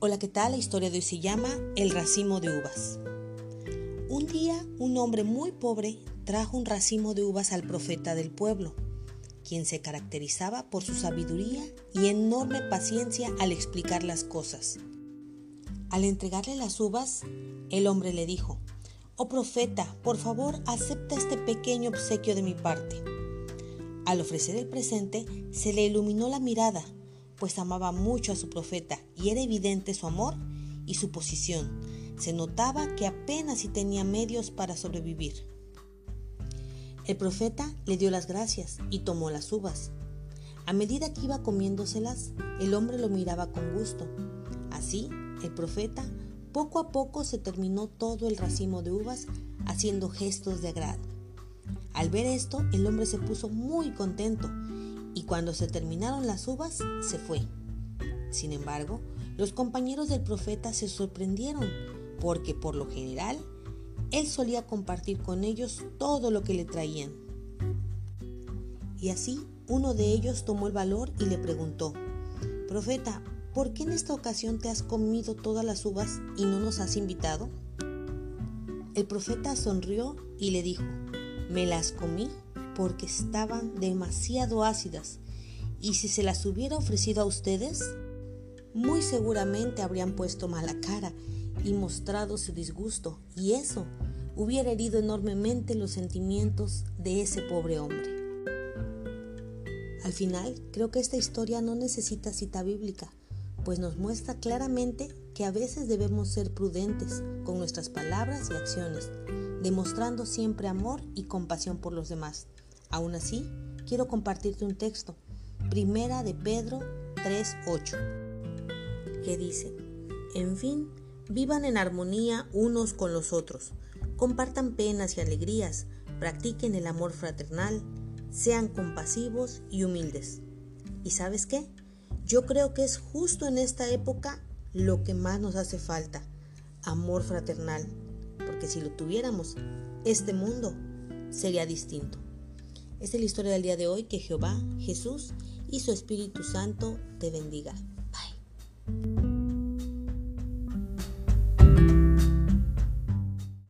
Hola, ¿qué tal? La historia de hoy se llama El racimo de uvas. Un día un hombre muy pobre trajo un racimo de uvas al profeta del pueblo, quien se caracterizaba por su sabiduría y enorme paciencia al explicar las cosas. Al entregarle las uvas, el hombre le dijo, Oh profeta, por favor acepta este pequeño obsequio de mi parte. Al ofrecer el presente, se le iluminó la mirada pues amaba mucho a su profeta y era evidente su amor y su posición. Se notaba que apenas si tenía medios para sobrevivir. El profeta le dio las gracias y tomó las uvas. A medida que iba comiéndoselas, el hombre lo miraba con gusto. Así, el profeta poco a poco se terminó todo el racimo de uvas haciendo gestos de agrado. Al ver esto, el hombre se puso muy contento y cuando se terminaron las uvas se fue. Sin embargo, los compañeros del profeta se sorprendieron porque por lo general él solía compartir con ellos todo lo que le traían. Y así uno de ellos tomó el valor y le preguntó, Profeta, ¿por qué en esta ocasión te has comido todas las uvas y no nos has invitado? El profeta sonrió y le dijo, me las comí porque estaban demasiado ácidas y si se las hubiera ofrecido a ustedes, muy seguramente habrían puesto mala cara y mostrado su disgusto y eso hubiera herido enormemente los sentimientos de ese pobre hombre. Al final, creo que esta historia no necesita cita bíblica, pues nos muestra claramente que a veces debemos ser prudentes con nuestras palabras y acciones, demostrando siempre amor y compasión por los demás. Aún así, quiero compartirte un texto, Primera de Pedro 3:8, que dice, en fin, vivan en armonía unos con los otros, compartan penas y alegrías, practiquen el amor fraternal, sean compasivos y humildes. ¿Y sabes qué? Yo creo que es justo en esta época lo que más nos hace falta, amor fraternal, porque si lo tuviéramos, este mundo sería distinto. Es la historia del día de hoy. Que Jehová, Jesús y su Espíritu Santo te bendiga.